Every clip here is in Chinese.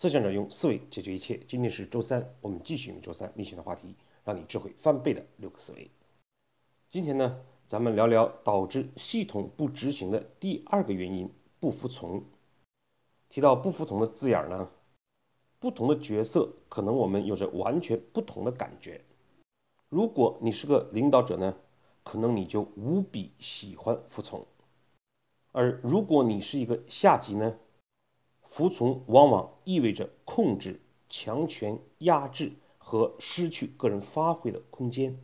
思想者用思维解决一切。今天是周三，我们继续每周三例行的话题，让你智慧翻倍的六个思维。今天呢，咱们聊聊导致系统不执行的第二个原因——不服从。提到不服从的字眼呢，不同的角色可能我们有着完全不同的感觉。如果你是个领导者呢，可能你就无比喜欢服从；而如果你是一个下级呢，服从往往意味着控制、强权、压制和失去个人发挥的空间，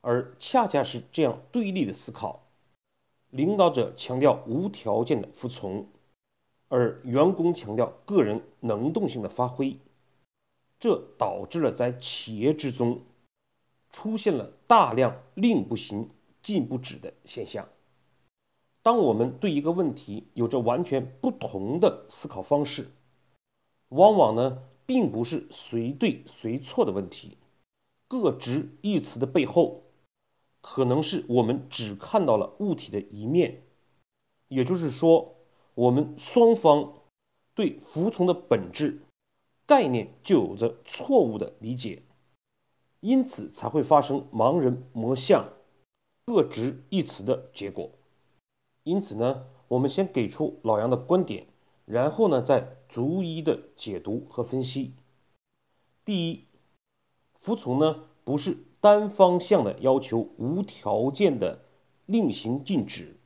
而恰恰是这样对立的思考，领导者强调无条件的服从，而员工强调个人能动性的发挥，这导致了在企业之中出现了大量令不行、禁不止的现象。当我们对一个问题有着完全不同的思考方式，往往呢，并不是谁对谁错的问题。各执一词的背后，可能是我们只看到了物体的一面，也就是说，我们双方对服从的本质概念就有着错误的理解，因此才会发生盲人摸象、各执一词的结果。因此呢，我们先给出老杨的观点，然后呢再逐一的解读和分析。第一，服从呢不是单方向的要求无条件的令行禁止，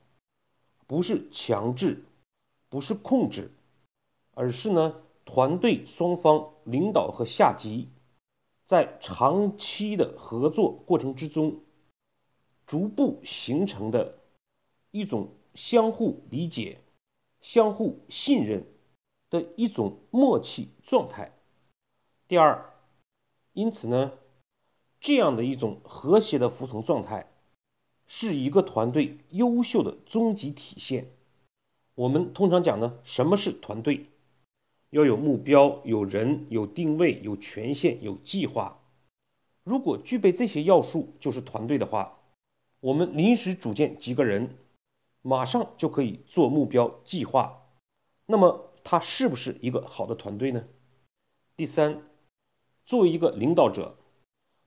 不是强制，不是控制，而是呢团队双方领导和下级在长期的合作过程之中逐步形成的一种。相互理解、相互信任的一种默契状态。第二，因此呢，这样的一种和谐的服从状态，是一个团队优秀的终极体现。我们通常讲呢，什么是团队？要有目标、有人、有定位、有权限、有计划。如果具备这些要素，就是团队的话，我们临时组建几个人。马上就可以做目标计划，那么他是不是一个好的团队呢？第三，作为一个领导者，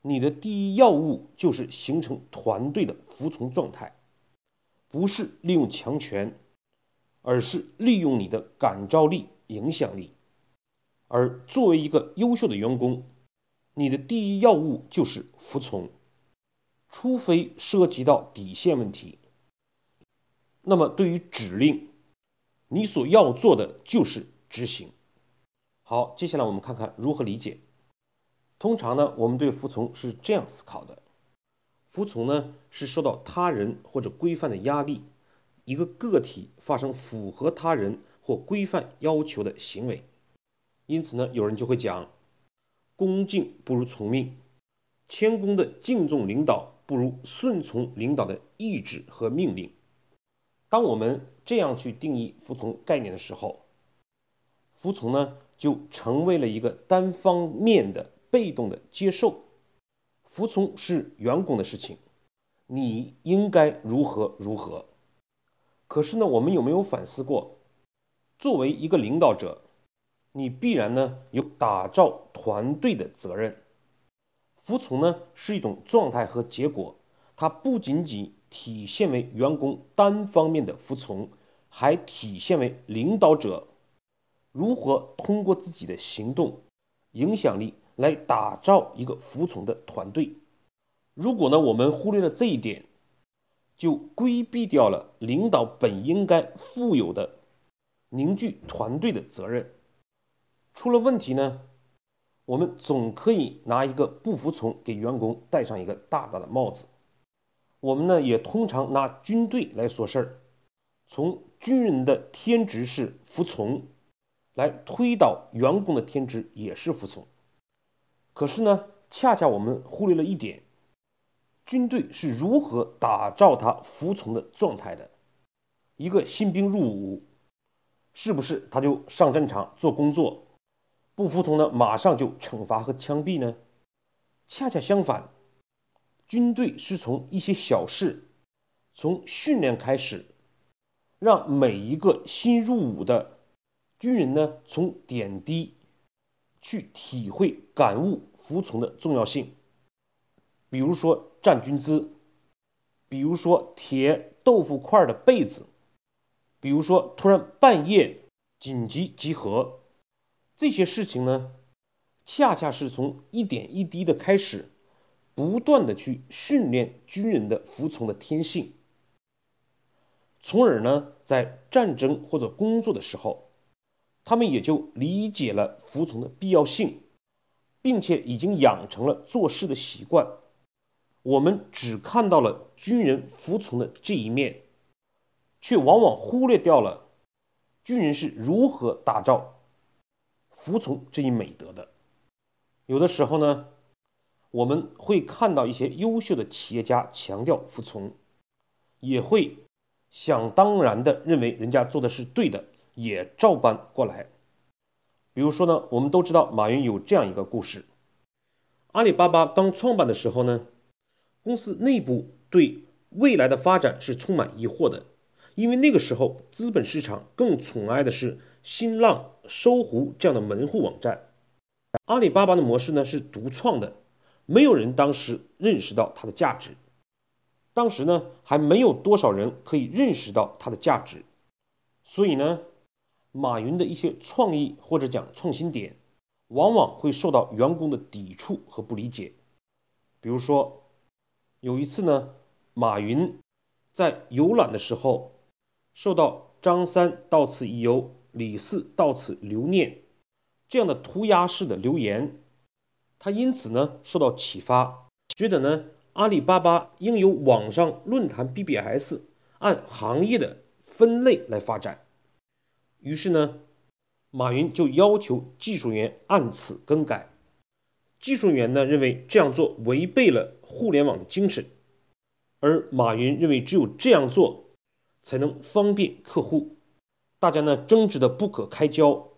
你的第一要务就是形成团队的服从状态，不是利用强权，而是利用你的感召力、影响力。而作为一个优秀的员工，你的第一要务就是服从，除非涉及到底线问题。那么，对于指令，你所要做的就是执行。好，接下来我们看看如何理解。通常呢，我们对服从是这样思考的：服从呢是受到他人或者规范的压力，一个个体发生符合他人或规范要求的行为。因此呢，有人就会讲：恭敬不如从命，谦恭的敬重领导不如顺从领导的意志和命令。当我们这样去定义服从概念的时候，服从呢就成为了一个单方面的被动的接受。服从是员工的事情，你应该如何如何。可是呢，我们有没有反思过，作为一个领导者，你必然呢有打造团队的责任。服从呢是一种状态和结果，它不仅仅。体现为员工单方面的服从，还体现为领导者如何通过自己的行动、影响力来打造一个服从的团队。如果呢，我们忽略了这一点，就规避掉了领导本应该负有的凝聚团队的责任。出了问题呢，我们总可以拿一个不服从给员工戴上一个大大的帽子。我们呢也通常拿军队来说事儿，从军人的天职是服从，来推导员工的天职也是服从。可是呢，恰恰我们忽略了一点，军队是如何打造他服从的状态的？一个新兵入伍，是不是他就上战场做工作？不服从呢，马上就惩罚和枪毙呢？恰恰相反。军队是从一些小事，从训练开始，让每一个新入伍的军人呢，从点滴去体会、感悟服从的重要性。比如说站军姿，比如说贴豆腐块的被子，比如说突然半夜紧急集合，这些事情呢，恰恰是从一点一滴的开始，不断的去训练军人的服从的天性，从而呢，在战争或者工作的时候，他们也就理解了服从的必要性，并且已经养成了做事的习惯。我们只看到了军人服从的这一面，却往往忽略掉了军人是如何打造服从这一美德的。有的时候呢，我们会看到一些优秀的企业家强调服从，也会想当然的认为人家做的是对的，也照搬过来。比如说呢，我们都知道马云有这样一个故事：阿里巴巴刚创办的时候呢。公司内部对未来的发展是充满疑惑的，因为那个时候资本市场更宠爱的是新浪、搜狐这样的门户网站。阿里巴巴的模式呢是独创的，没有人当时认识到它的价值。当时呢还没有多少人可以认识到它的价值，所以呢，马云的一些创意或者讲创新点，往往会受到员工的抵触和不理解。比如说。有一次呢，马云在游览的时候，受到“张三到此一游，李四到此留念”这样的涂鸦式的留言，他因此呢受到启发，觉得呢阿里巴巴应由网上论坛 BBS 按行业的分类来发展。于是呢，马云就要求技术员按此更改。技术员呢认为这样做违背了互联网的精神，而马云认为只有这样做才能方便客户。大家呢争执的不可开交，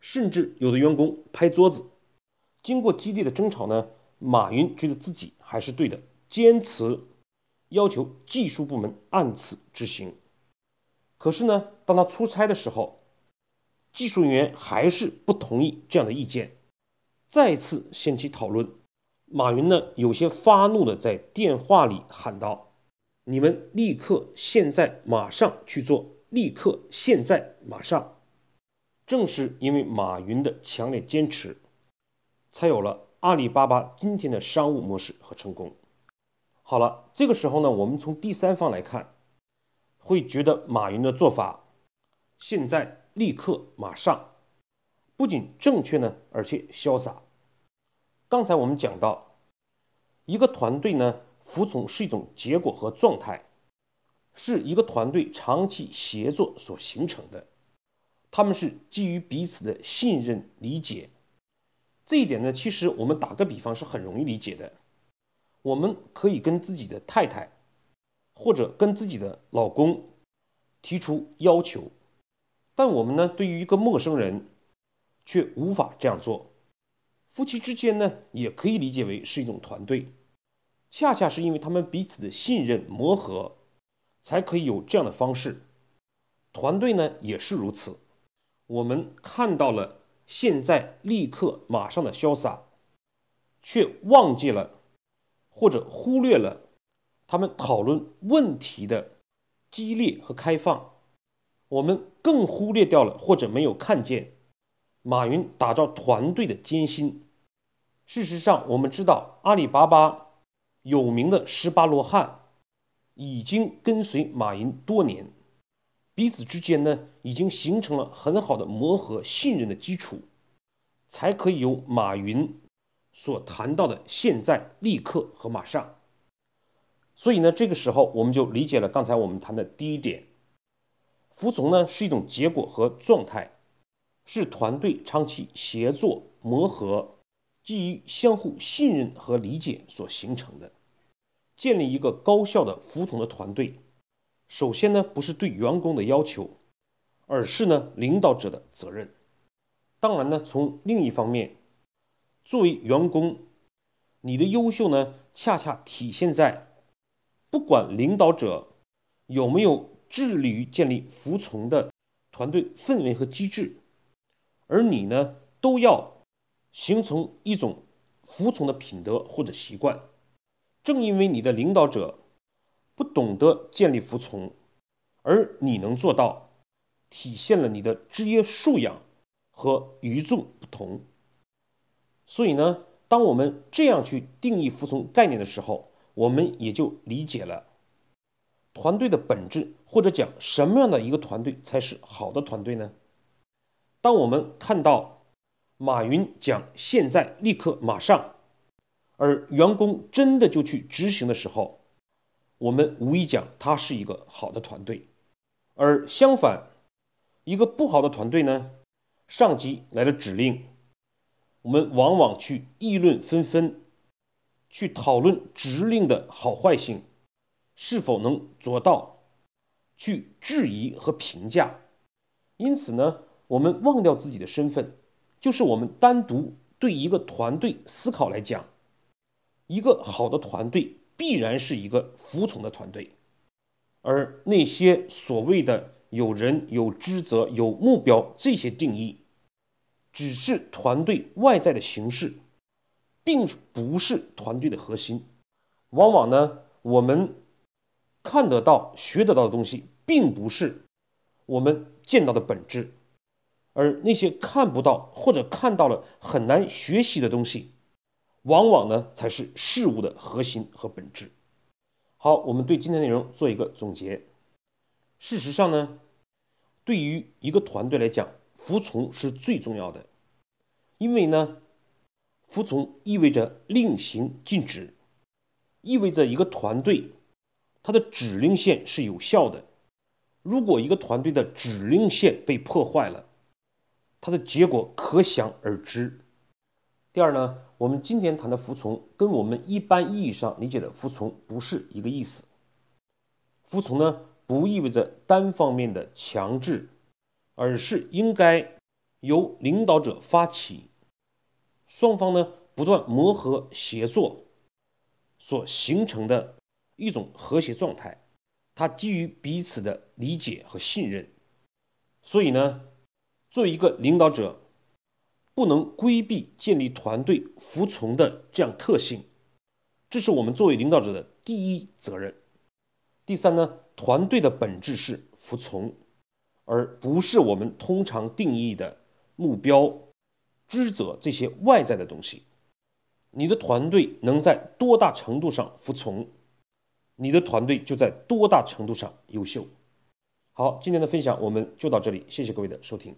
甚至有的员工拍桌子。经过激烈的争吵呢，马云觉得自己还是对的，坚持要求技术部门按此执行。可是呢，当他出差的时候，技术人员还是不同意这样的意见。再次掀起讨论，马云呢有些发怒的在电话里喊道：“你们立刻现在马上去做，立刻现在马上！”正是因为马云的强烈坚持，才有了阿里巴巴今天的商务模式和成功。好了，这个时候呢，我们从第三方来看，会觉得马云的做法现在立刻马上。不仅正确呢，而且潇洒。刚才我们讲到，一个团队呢，服从是一种结果和状态，是一个团队长期协作所形成的。他们是基于彼此的信任、理解。这一点呢，其实我们打个比方是很容易理解的。我们可以跟自己的太太，或者跟自己的老公提出要求，但我们呢，对于一个陌生人。却无法这样做。夫妻之间呢，也可以理解为是一种团队。恰恰是因为他们彼此的信任磨合，才可以有这样的方式。团队呢也是如此。我们看到了现在立刻马上的潇洒，却忘记了或者忽略了他们讨论问题的激烈和开放。我们更忽略掉了或者没有看见。马云打造团队的艰辛。事实上，我们知道阿里巴巴有名的十八罗汉已经跟随马云多年，彼此之间呢已经形成了很好的磨合、信任的基础，才可以有马云所谈到的现在、立刻和马上。所以呢，这个时候我们就理解了刚才我们谈的第一点：服从呢是一种结果和状态。是团队长期协作磨合，基于相互信任和理解所形成的。建立一个高效的服从的团队，首先呢不是对员工的要求，而是呢领导者的责任。当然呢，从另一方面，作为员工，你的优秀呢恰恰体现在，不管领导者有没有致力于建立服从的团队氛围和机制。而你呢，都要形成一种服从的品德或者习惯。正因为你的领导者不懂得建立服从，而你能做到，体现了你的职业素养和与众不同。所以呢，当我们这样去定义服从概念的时候，我们也就理解了团队的本质，或者讲什么样的一个团队才是好的团队呢？当我们看到马云讲“现在、立刻、马上”，而员工真的就去执行的时候，我们无疑讲他是一个好的团队。而相反，一个不好的团队呢，上级来了指令，我们往往去议论纷纷。去讨论指令的好坏性，是否能做到，去质疑和评价。因此呢，我们忘掉自己的身份，就是我们单独对一个团队思考来讲，一个好的团队必然是一个服从的团队，而那些所谓的有人、有职责、有目标这些定义，只是团队外在的形式。并不是团队的核心，往往呢，我们看得到、学得到的东西，并不是我们见到的本质，而那些看不到或者看到了很难学习的东西，往往呢才是事物的核心和本质。好，我们对今天内容做一个总结。事实上呢，对于一个团队来讲，服从是最重要的，因为呢。服从意味着令行禁止，意味着一个团队它的指令线是有效的。如果一个团队的指令线被破坏了，它的结果可想而知。第二呢，我们今天谈的服从跟我们一般意义上理解的服从不是一个意思。服从呢，不意味着单方面的强制，而是应该由领导者发起。双方呢不断磨合协作所形成的一种和谐状态，它基于彼此的理解和信任。所以呢，作为一个领导者，不能规避建立团队服从的这样特性，这是我们作为领导者的第一责任。第三呢，团队的本质是服从，而不是我们通常定义的目标。职责这些外在的东西，你的团队能在多大程度上服从，你的团队就在多大程度上优秀。好，今天的分享我们就到这里，谢谢各位的收听。